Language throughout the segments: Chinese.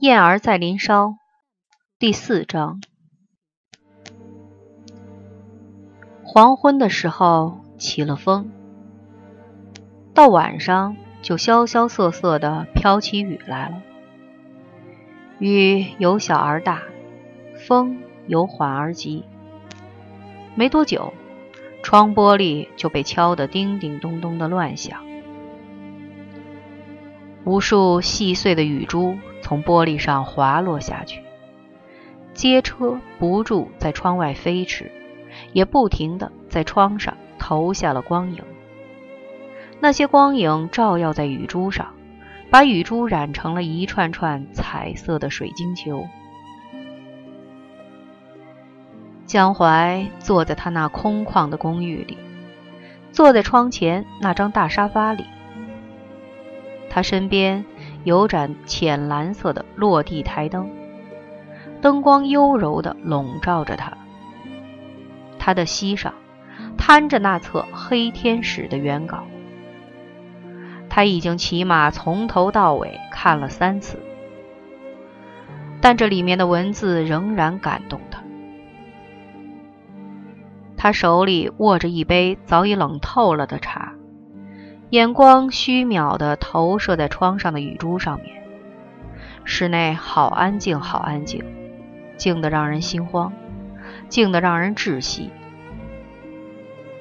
燕儿在林梢第四章。黄昏的时候起了风，到晚上就萧萧瑟瑟的飘起雨来了。雨由小而大，风由缓而急。没多久，窗玻璃就被敲得叮叮咚咚的乱响，无数细碎的雨珠。从玻璃上滑落下去，街车不住在窗外飞驰，也不停地在窗上投下了光影。那些光影照耀在雨珠上，把雨珠染成了一串串彩色的水晶球。江淮坐在他那空旷的公寓里，坐在窗前那张大沙发里，他身边。有盏浅蓝色的落地台灯，灯光优柔地笼罩着他。他的膝上摊着那册《黑天使》的原稿，他已经起码从头到尾看了三次，但这里面的文字仍然感动他。他手里握着一杯早已冷透了的茶。眼光虚渺地投射在窗上的雨珠上面，室内好安静，好安静，静得让人心慌，静得让人窒息。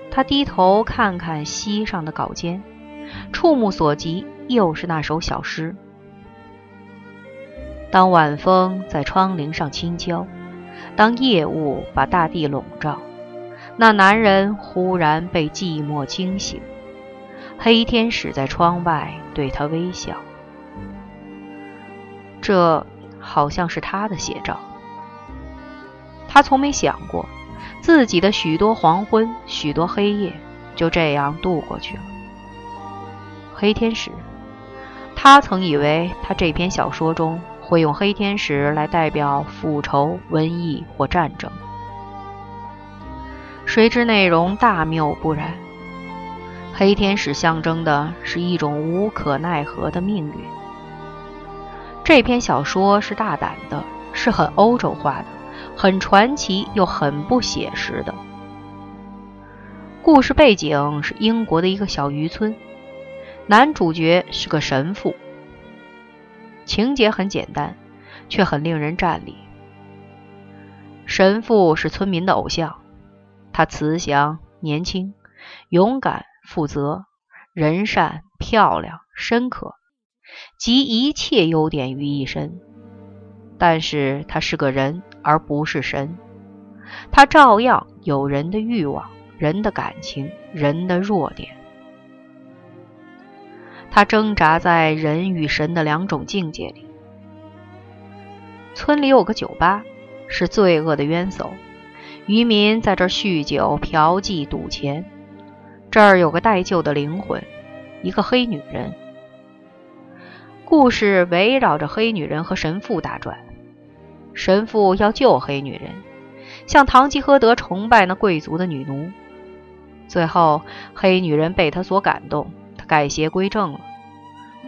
他低头看看膝上的稿笺，触目所及又是那首小诗。当晚风在窗棂上轻敲，当夜雾把大地笼罩，那男人忽然被寂寞惊醒。黑天使在窗外对他微笑，这好像是他的写照。他从没想过，自己的许多黄昏、许多黑夜就这样度过去了。黑天使，他曾以为他这篇小说中会用黑天使来代表复仇、瘟疫或战争，谁知内容大谬不然。黑天使象征的是一种无可奈何的命运。这篇小说是大胆的，是很欧洲化的，很传奇又很不写实的。故事背景是英国的一个小渔村，男主角是个神父。情节很简单，却很令人战栗。神父是村民的偶像，他慈祥、年轻、勇敢。负责、人善、漂亮、深刻，集一切优点于一身。但是他是个人，而不是神。他照样有人的欲望、人的感情、人的弱点。他挣扎在人与神的两种境界里。村里有个酒吧，是罪恶的冤首，渔民在这酗酒、嫖妓、赌钱。这儿有个待救的灵魂，一个黑女人。故事围绕着黑女人和神父打转。神父要救黑女人，像唐吉诃德崇拜那贵族的女奴。最后，黑女人被他所感动，他改邪归正了。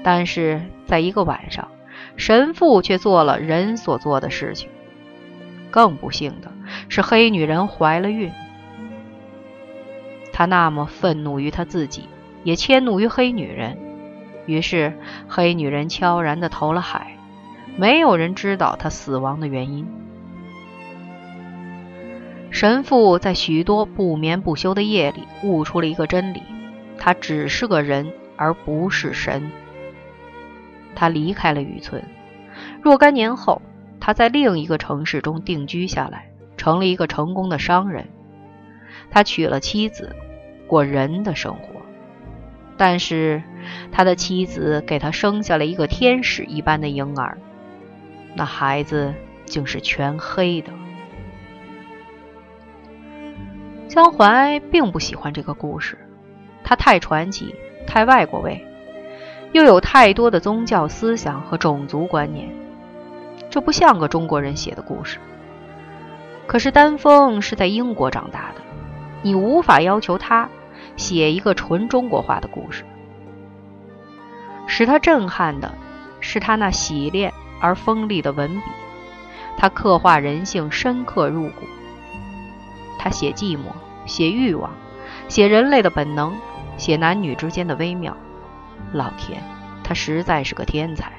但是，在一个晚上，神父却做了人所做的事情。更不幸的是，黑女人怀了孕。他那么愤怒于他自己，也迁怒于黑女人。于是，黑女人悄然地投了海，没有人知道她死亡的原因。神父在许多不眠不休的夜里悟出了一个真理：他只是个人，而不是神。他离开了渔村。若干年后，他在另一个城市中定居下来，成了一个成功的商人。他娶了妻子。过人的生活，但是他的妻子给他生下了一个天使一般的婴儿，那孩子竟是全黑的。江淮并不喜欢这个故事，它太传奇，太外国味，又有太多的宗教思想和种族观念，这不像个中国人写的故事。可是丹峰是在英国长大的。你无法要求他写一个纯中国化的故事。使他震撼的是他那洗练而锋利的文笔，他刻画人性深刻入骨。他写寂寞，写欲望，写人类的本能，写男女之间的微妙。老天，他实在是个天才。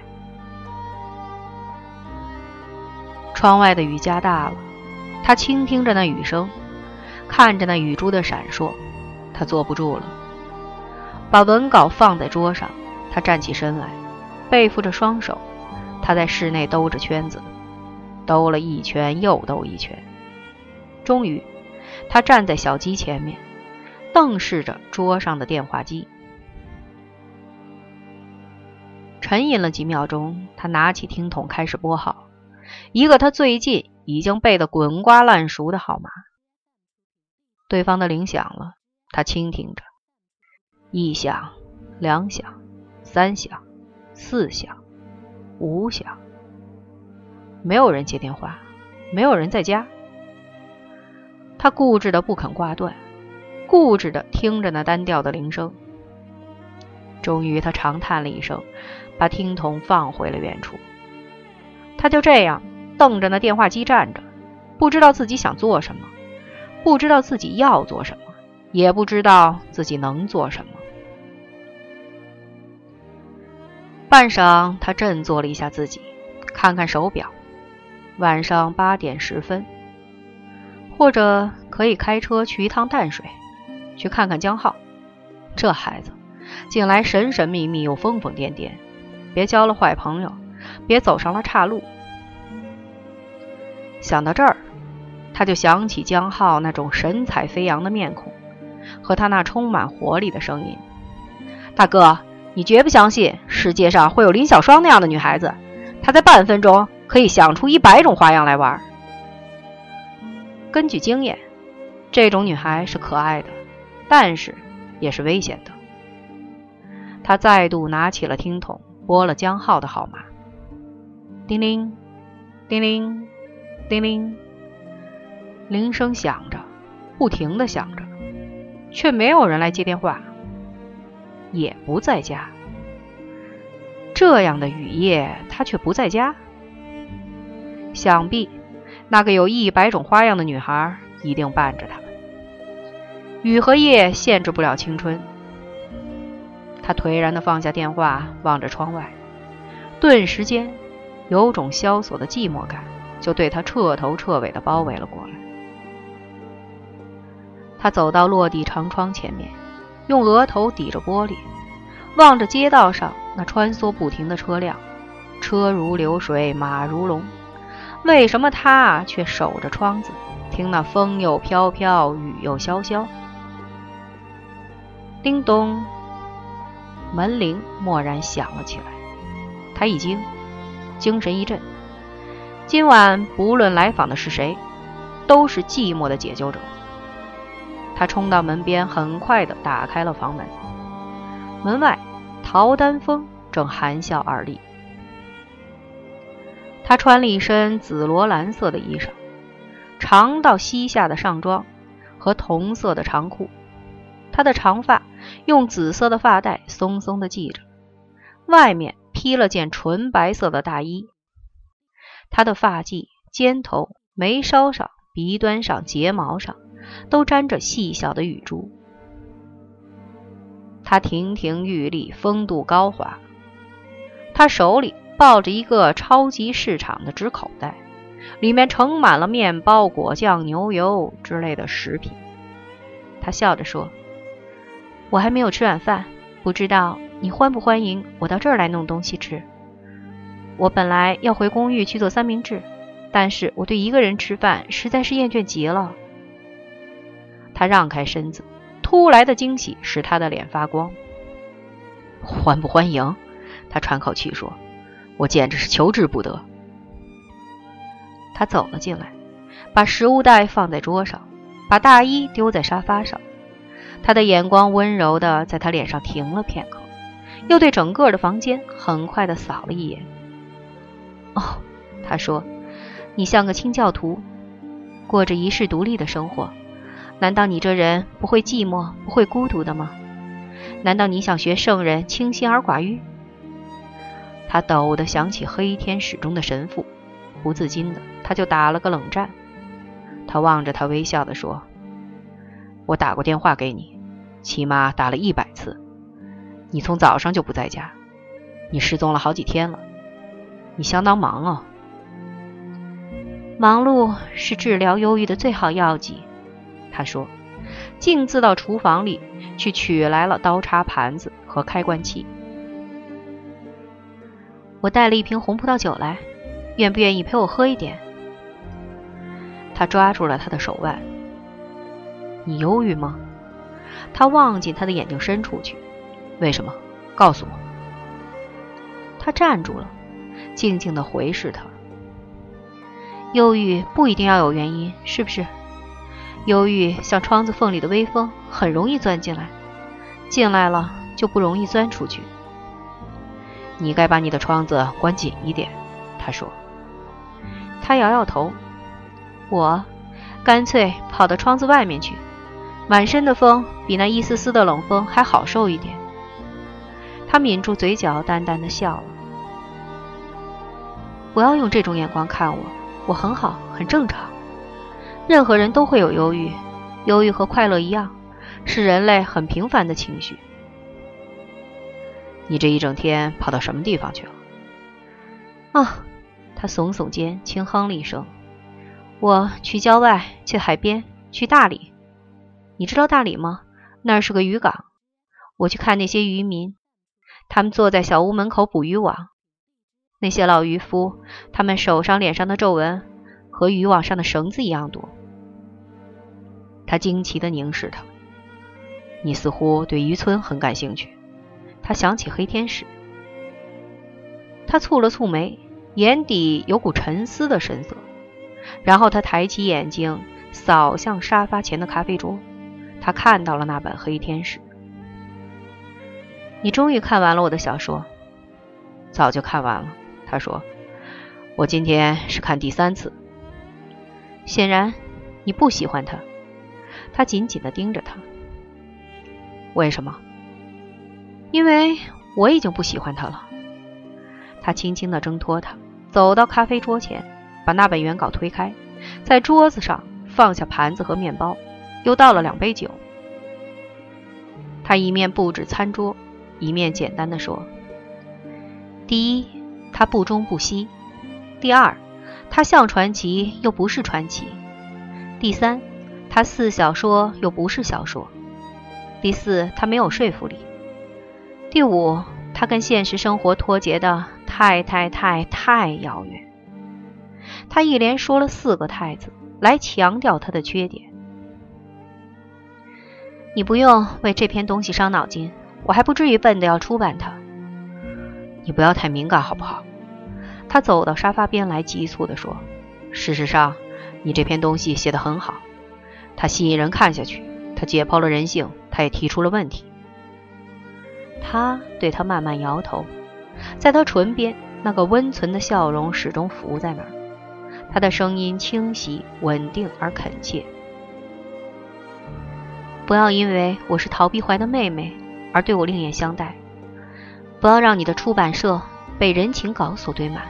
窗外的雨加大了，他倾听着那雨声，看着那雨珠的闪烁，他坐不住了，把文稿放在桌上。他站起身来，背负着双手，他在室内兜着圈子，兜了一圈又兜一圈，终于，他站在小机前面，瞪视着桌上的电话机。沉吟了几秒钟，他拿起听筒开始拨号，一个他最近已经背得滚瓜烂熟的号码。对方的铃响了，他倾听着，一响，两响。三响，四响，五响，没有人接电话，没有人在家。他固执的不肯挂断，固执的听着那单调的铃声。终于，他长叹了一声，把听筒放回了原处。他就这样瞪着那电话机站着，不知道自己想做什么，不知道自己要做什么，也不知道自己能做什么。半晌，他振作了一下自己，看看手表，晚上八点十分。或者可以开车去一趟淡水，去看看江浩。这孩子近来神神秘秘又疯疯癫癫，别交了坏朋友，别走上了岔路。想到这儿，他就想起江浩那种神采飞扬的面孔，和他那充满活力的声音：“大哥。”你绝不相信世界上会有林小双那样的女孩子，她在半分钟可以想出一百种花样来玩。根据经验，这种女孩是可爱的，但是也是危险的。他再度拿起了听筒，拨了江浩的号码。叮铃，叮铃，叮铃，铃声响着，不停的响着，却没有人来接电话。也不在家。这样的雨夜，他却不在家。想必那个有一百种花样的女孩一定伴着他们。雨和夜限制不了青春。他颓然的放下电话，望着窗外，顿时间，有种萧索的寂寞感就对他彻头彻尾的包围了过来。他走到落地长窗前面。用额头抵着玻璃，望着街道上那穿梭不停的车辆，车如流水，马如龙。为什么他却守着窗子，听那风又飘飘，雨又潇潇？叮咚，门铃蓦然响了起来。他一惊，精神一振。今晚不论来访的是谁，都是寂寞的解救者。他冲到门边，很快地打开了房门。门外，陶丹峰正含笑而立。他穿了一身紫罗兰色的衣裳，长到膝下的上装和同色的长裤。他的长发用紫色的发带松松地系着，外面披了件纯白色的大衣。他的发髻、肩头、眉梢上、鼻端上、睫毛上。都沾着细小的雨珠。他亭亭玉立，风度高华。他手里抱着一个超级市场的纸口袋，里面盛满了面包、果酱、牛油之类的食品。他笑着说：“我还没有吃晚饭，不知道你欢不欢迎我到这儿来弄东西吃。我本来要回公寓去做三明治，但是我对一个人吃饭实在是厌倦极了。”他让开身子，突来的惊喜使他的脸发光。欢不欢迎？他喘口气说：“我简直是求之不得。”他走了进来，把食物袋放在桌上，把大衣丢在沙发上。他的眼光温柔的在他脸上停了片刻，又对整个的房间很快的扫了一眼。哦，他说：“你像个清教徒，过着一世独立的生活。”难道你这人不会寂寞、不会孤独的吗？难道你想学圣人清心而寡欲？他陡地想起黑天使中的神父，不自禁的他就打了个冷战。他望着他微笑的说：“我打过电话给你，起码打了一百次。你从早上就不在家，你失踪了好几天了。你相当忙哦。忙碌是治疗忧郁的最好药剂。”他说，径自到厨房里去取来了刀叉、盘子和开关器。我带了一瓶红葡萄酒来，愿不愿意陪我喝一点？他抓住了他的手腕。你忧郁吗？他望进他的眼睛深处去。为什么？告诉我。他站住了，静静的回视他。忧郁不一定要有原因，是不是？忧郁像窗子缝里的微风，很容易钻进来，进来了就不容易钻出去。你该把你的窗子关紧一点，他说。他摇摇头，我干脆跑到窗子外面去，满身的风比那一丝丝的冷风还好受一点。他抿住嘴角，淡淡的笑了。不要用这种眼光看我，我很好，很正常。任何人都会有忧郁，忧郁和快乐一样，是人类很平凡的情绪。你这一整天跑到什么地方去了？啊，他耸耸肩，轻哼了一声。我去郊外，去海边，去大理。你知道大理吗？那是个渔港。我去看那些渔民，他们坐在小屋门口捕渔网。那些老渔夫，他们手上、脸上的皱纹和渔网上的绳子一样多。他惊奇地凝视他。你似乎对渔村很感兴趣。他想起黑天使，他蹙了蹙眉，眼底有股沉思的神色。然后他抬起眼睛，扫向沙发前的咖啡桌。他看到了那本《黑天使》。你终于看完了我的小说？早就看完了。他说：“我今天是看第三次。”显然，你不喜欢他。他紧紧地盯着他。为什么？因为我已经不喜欢他了。他轻轻地挣脱他，走到咖啡桌前，把那本原稿推开，在桌子上放下盘子和面包，又倒了两杯酒。他一面布置餐桌，一面简单的说：“第一，他不中不西；第二，他像传奇又不是传奇；第三，他似小说又不是小说；第四，他没有说服力。”第五，他跟现实生活脱节的太太太太遥远。他一连说了四个“太”字，来强调他的缺点。你不用为这篇东西伤脑筋，我还不至于笨的要出版它。你不要太敏感，好不好？他走到沙发边来，急促地说：“事实上，你这篇东西写得很好，它吸引人看下去，它解剖了人性，它也提出了问题。”他对他慢慢摇头，在他唇边那个温存的笑容始终浮在那儿。他的声音清晰、稳定而恳切。不要因为我是陶碧怀的妹妹而对我另眼相待。不要让你的出版社被人情稿所堆满。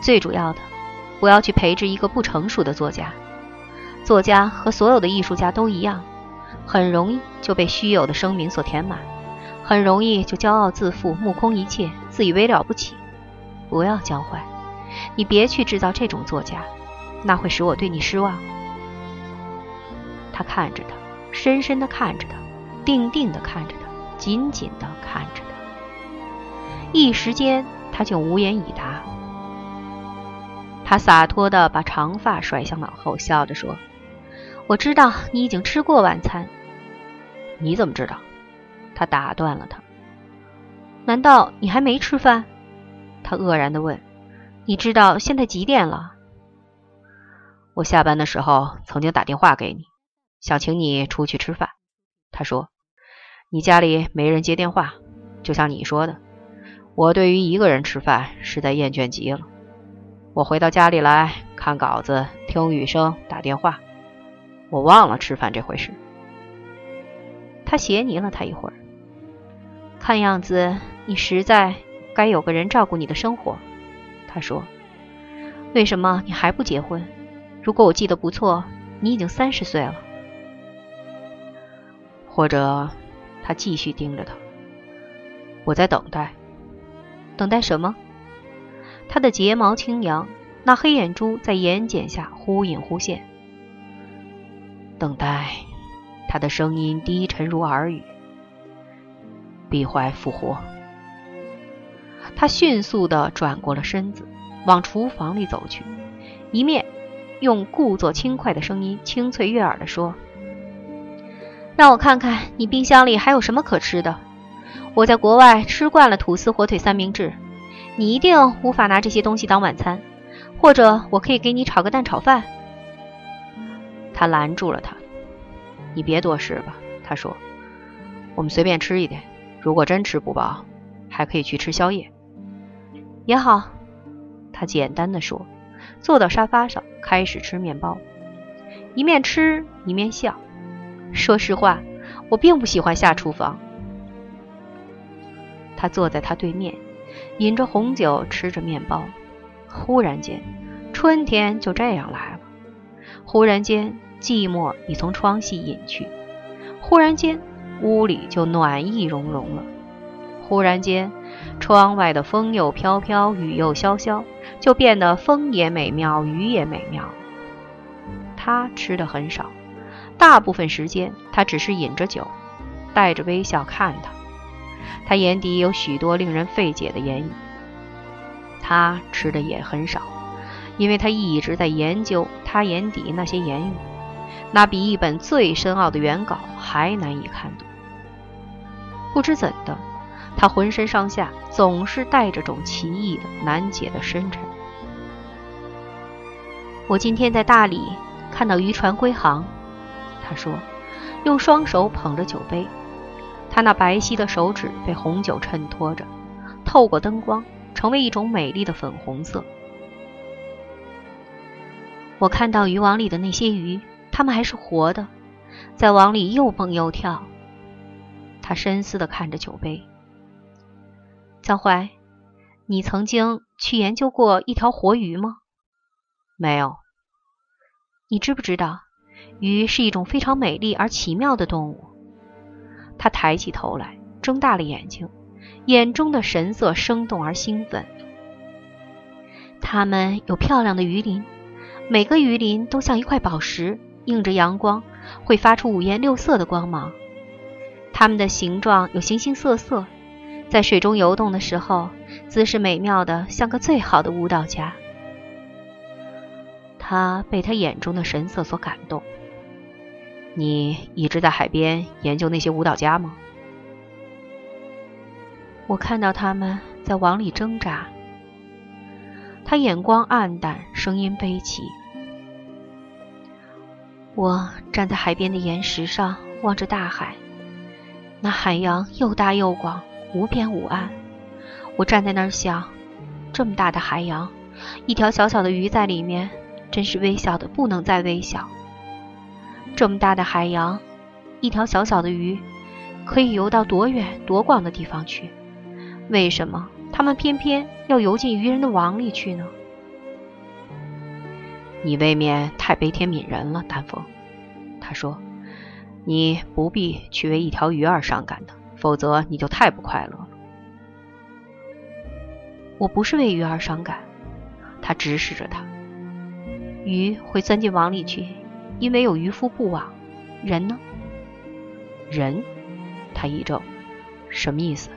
最主要的，我要去培植一个不成熟的作家。作家和所有的艺术家都一样，很容易就被虚有的声名所填满。很容易就骄傲自负、目空一切、自以为了不起。不要教坏，你别去制造这种作家，那会使我对你失望。他看着他，深深的看着他，定定的看着他，紧紧的看着他。一时间，他竟无言以答。他洒脱的把长发甩向脑后，笑着说：“我知道你已经吃过晚餐。你怎么知道？”他打断了他。难道你还没吃饭？他愕然地问。你知道现在几点了？我下班的时候曾经打电话给你，想请你出去吃饭。他说，你家里没人接电话，就像你说的，我对于一个人吃饭实在厌倦极了。我回到家里来看稿子，听雨声，打电话，我忘了吃饭这回事。他斜睨了他一会儿。看样子你实在该有个人照顾你的生活。他说：“为什么你还不结婚？如果我记得不错，你已经三十岁了。”或者，他继续盯着他。我在等待，等待什么？他的睫毛轻扬，那黑眼珠在眼睑下忽隐忽现。等待，他的声音低沉如耳语。闭怀复活。他迅速地转过了身子，往厨房里走去，一面用故作轻快的声音清脆悦耳地说：“让我看看你冰箱里还有什么可吃的。我在国外吃惯了吐司、火腿、三明治，你一定无法拿这些东西当晚餐。或者我可以给你炒个蛋炒饭。”他拦住了他：“你别多事吧。”他说：“我们随便吃一点。”如果真吃不饱，还可以去吃宵夜，也好。他简单的说，坐到沙发上开始吃面包，一面吃一面笑。说实话，我并不喜欢下厨房。他坐在他对面，饮着红酒，吃着面包。忽然间，春天就这样来了。忽然间，寂寞已从窗隙隐去。忽然间。屋里就暖意融融了。忽然间，窗外的风又飘飘，雨又潇潇，就变得风也美妙，雨也美妙。他吃的很少，大部分时间他只是饮着酒，带着微笑看他。他眼底有许多令人费解的言语。他吃的也很少，因为他一直在研究他眼底那些言语，那比一本最深奥的原稿还难以看懂。不知怎的，他浑身上下总是带着种奇异的、难解的深沉。我今天在大理看到渔船归航，他说，用双手捧着酒杯，他那白皙的手指被红酒衬托着，透过灯光成为一种美丽的粉红色。我看到渔网里的那些鱼，它们还是活的，在网里又蹦又跳。他深思地看着酒杯。江淮，你曾经去研究过一条活鱼吗？没有。你知不知道，鱼是一种非常美丽而奇妙的动物？他抬起头来，睁大了眼睛，眼中的神色生动而兴奋。它们有漂亮的鱼鳞，每个鱼鳞都像一块宝石，映着阳光，会发出五颜六色的光芒。它们的形状有形形色色，在水中游动的时候，姿势美妙的像个最好的舞蹈家。他被他眼中的神色所感动。你一直在海边研究那些舞蹈家吗？我看到他们在网里挣扎。他眼光暗淡，声音悲戚。我站在海边的岩石上，望着大海。那海洋又大又广，无边无岸。我站在那儿想，这么大的海洋，一条小小的鱼在里面，真是微小的不能再微小。这么大的海洋，一条小小的鱼，可以游到多远多广的地方去？为什么他们偏偏要游进渔人的网里去呢？你未免太悲天悯人了，丹凤。他说。你不必去为一条鱼而伤感的，否则你就太不快乐了。我不是为鱼而伤感，他直视着他。鱼会钻进网里去，因为有渔夫布网。人呢？人？他一怔，什么意思？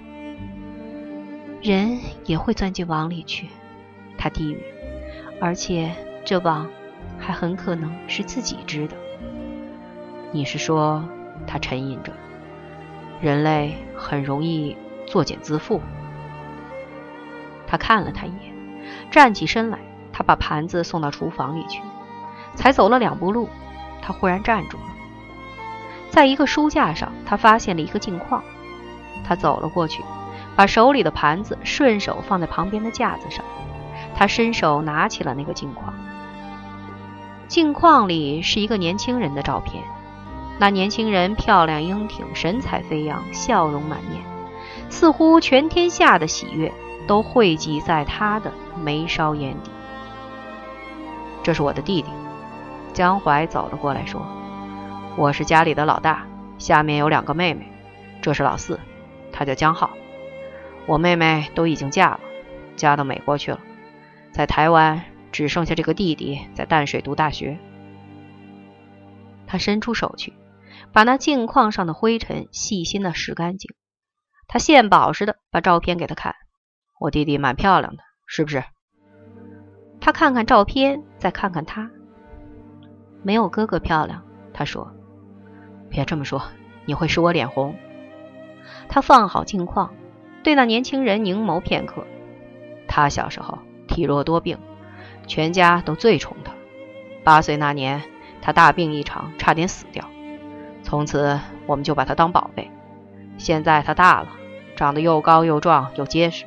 人也会钻进网里去，他低语，而且这网还很可能是自己织的。你是说，他沉吟着，人类很容易作茧自缚。他看了他一眼，站起身来，他把盘子送到厨房里去。才走了两步路，他忽然站住了，在一个书架上，他发现了一个镜框。他走了过去，把手里的盘子顺手放在旁边的架子上。他伸手拿起了那个镜框，镜框里是一个年轻人的照片。那年轻人漂亮英挺，神采飞扬，笑容满面，似乎全天下的喜悦都汇集在他的眉梢眼底。这是我的弟弟，江淮走了过来，说：“我是家里的老大，下面有两个妹妹，这是老四，他叫江浩。我妹妹都已经嫁了，嫁到美国去了，在台湾只剩下这个弟弟在淡水读大学。”他伸出手去，把那镜框上的灰尘细心的拾干净。他献宝似的把照片给他看：“我弟弟蛮漂亮的，是不是？”他看看照片，再看看他，没有哥哥漂亮。他说：“别这么说，你会使我脸红。”他放好镜框，对那年轻人凝眸片刻。他小时候体弱多病，全家都最宠他。八岁那年，他大病一场，差点死掉。从此，我们就把他当宝贝。现在他大了，长得又高又壮又结实，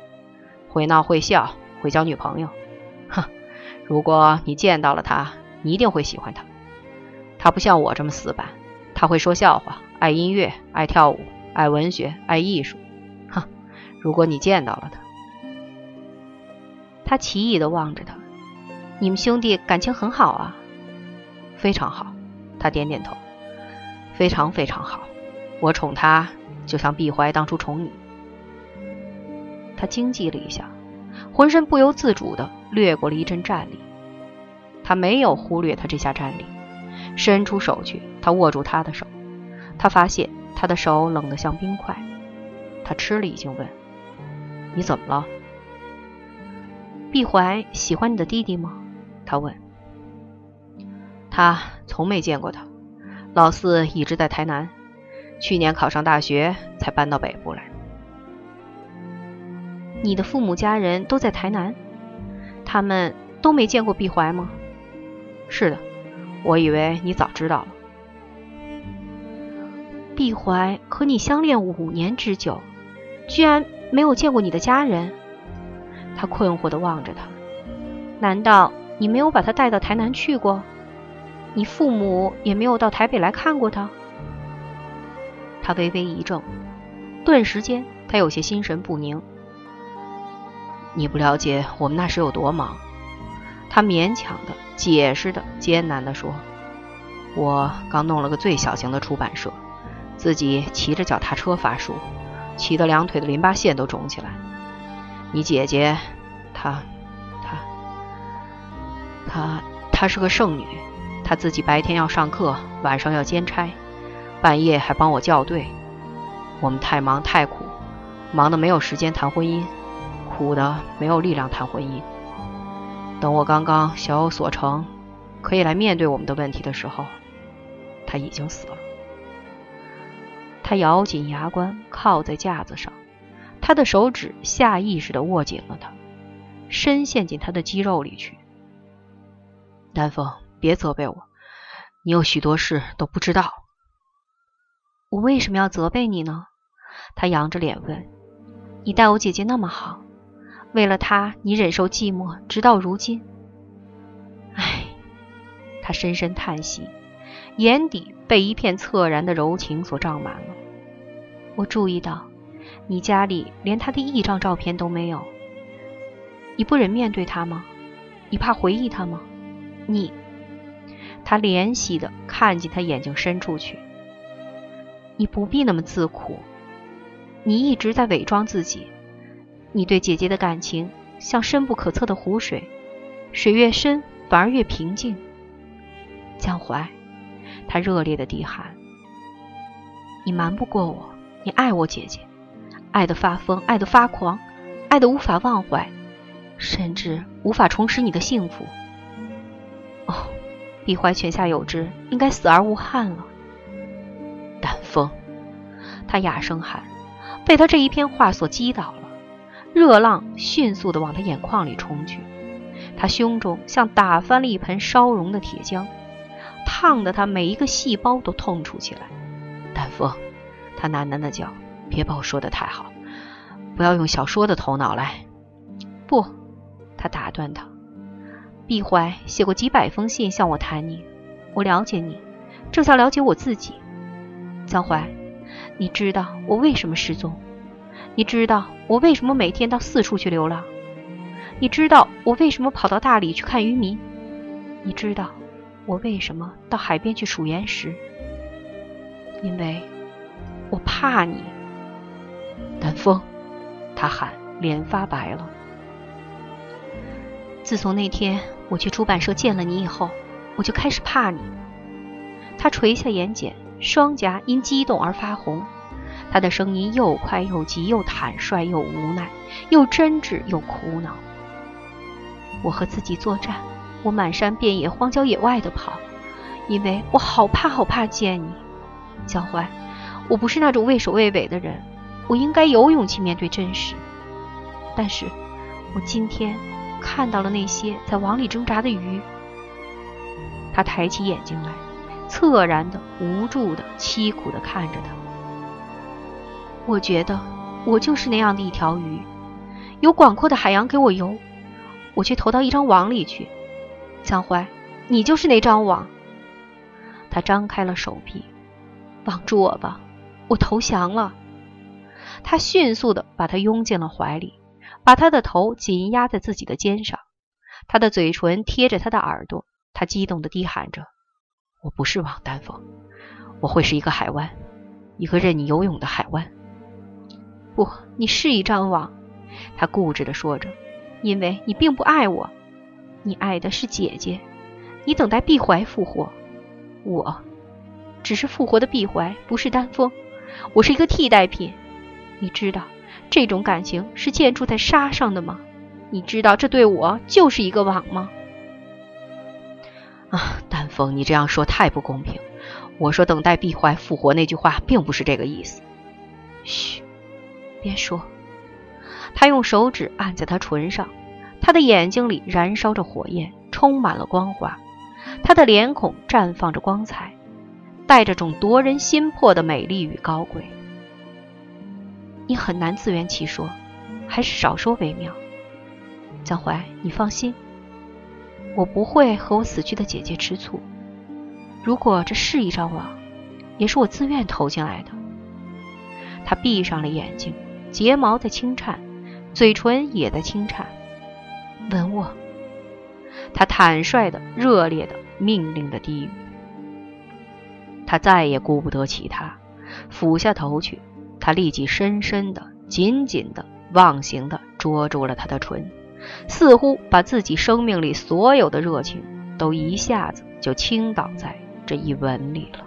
会闹会笑，会交女朋友。哼如果你见到了他，你一定会喜欢他。他不像我这么死板，他会说笑话，爱音乐，爱跳舞，爱文学，爱艺术。哼，如果你见到了他，他奇异的望着他，你们兄弟感情很好啊？非常好。他点点头，非常非常好。我宠他，就像毕怀当初宠你。他惊悸了一下。浑身不由自主地掠过了一阵战栗，他没有忽略他这下战栗，伸出手去，他握住他的手，他发现他的手冷得像冰块，他吃了一惊，问：“你怎么了？”毕怀喜欢你的弟弟吗？他问。他从没见过他，老四一直在台南，去年考上大学才搬到北部来。你的父母家人都在台南，他们都没见过毕怀吗？是的，我以为你早知道了。毕怀和你相恋五年之久，居然没有见过你的家人？他困惑地望着他。难道你没有把他带到台南去过？你父母也没有到台北来看过他？他微微一怔，顿时间他有些心神不宁。你不了解我们那时有多忙，他勉强的解释的艰难的说：“我刚弄了个最小型的出版社，自己骑着脚踏车发书，骑得两腿的淋巴腺都肿起来。你姐姐，她，她，她，她是个剩女，她自己白天要上课，晚上要兼差，半夜还帮我校对。我们太忙太苦，忙得没有时间谈婚姻。”苦的没有力量谈婚姻。等我刚刚小有所成，可以来面对我们的问题的时候，他已经死了。他咬紧牙关，靠在架子上，他的手指下意识地握紧了它，深陷进他的肌肉里去。丹凤，别责备我，你有许多事都不知道。我为什么要责备你呢？他扬着脸问：“你待我姐姐那么好。”为了他，你忍受寂寞，直到如今。唉，他深深叹息，眼底被一片恻然的柔情所胀满了。我注意到，你家里连他的一张照片都没有。你不忍面对他吗？你怕回忆他吗？你……他怜惜的看见他眼睛深处去。你不必那么自苦，你一直在伪装自己。你对姐姐的感情像深不可测的湖水，水越深反而越平静。江淮，他热烈的低喊：“你瞒不过我，你爱我姐姐，爱得发疯，爱得发狂，爱得无法忘怀，甚至无法重拾你的幸福。”哦，毕怀泉下有知，应该死而无憾了。丹枫，他哑声喊，被他这一片话所击倒了。热浪迅速地往他眼眶里冲去，他胸中像打翻了一盆烧融的铁浆，烫得他每一个细胞都痛楚起来。丹枫，他喃喃地叫：“别把我说的太好，不要用小说的头脑来。”不，他打断他。毕怀写过几百封信向我谈你，我了解你，正像了解我自己。江淮，你知道我为什么失踪？你知道我为什么每天到四处去流浪？你知道我为什么跑到大理去看渔民？你知道我为什么到海边去数岩石？因为我怕你，南风。他喊，脸发白了。自从那天我去出版社见了你以后，我就开始怕你。他垂下眼睑，双颊因激动而发红。他的声音又快又急，又坦率又无奈，又真挚又苦恼。我和自己作战，我满山遍野、荒郊野外的跑，因为我好怕好怕见你，江淮。我不是那种畏首畏尾的人，我应该有勇气面对真实。但是，我今天看到了那些在网里挣扎的鱼。他抬起眼睛来，恻然的、无助的、凄苦的看着他。我觉得我就是那样的一条鱼，有广阔的海洋给我游，我却投到一张网里去。江淮，你就是那张网。他张开了手臂，绑住我吧，我投降了。他迅速的把他拥进了怀里，把他的头紧压在自己的肩上，他的嘴唇贴着他的耳朵，他激动的低喊着：“我不是王丹峰，我会是一个海湾，一个任你游泳的海湾。”不，你是一张网，他固执地说着，因为你并不爱我，你爱的是姐姐，你等待碧怀复活，我只是复活的碧怀，不是丹峰，我是一个替代品。你知道这种感情是建筑在沙上的吗？你知道这对我就是一个网吗？啊，丹峰，你这样说太不公平。我说等待碧怀复活那句话并不是这个意思。嘘。别说，他用手指按在他唇上，他的眼睛里燃烧着火焰，充满了光华，他的脸孔绽放着光彩，带着种夺人心魄的美丽与高贵。你很难自圆其说，还是少说为妙。江淮，你放心，我不会和我死去的姐姐吃醋。如果这是一张网，也是我自愿投进来的。他闭上了眼睛。睫毛在轻颤，嘴唇也在轻颤。吻我，他坦率的、热烈的、命令的低语。他再也顾不得其他，俯下头去，他立即深深的、紧紧的、忘形的捉住了他的唇，似乎把自己生命里所有的热情都一下子就倾倒在这一吻里了。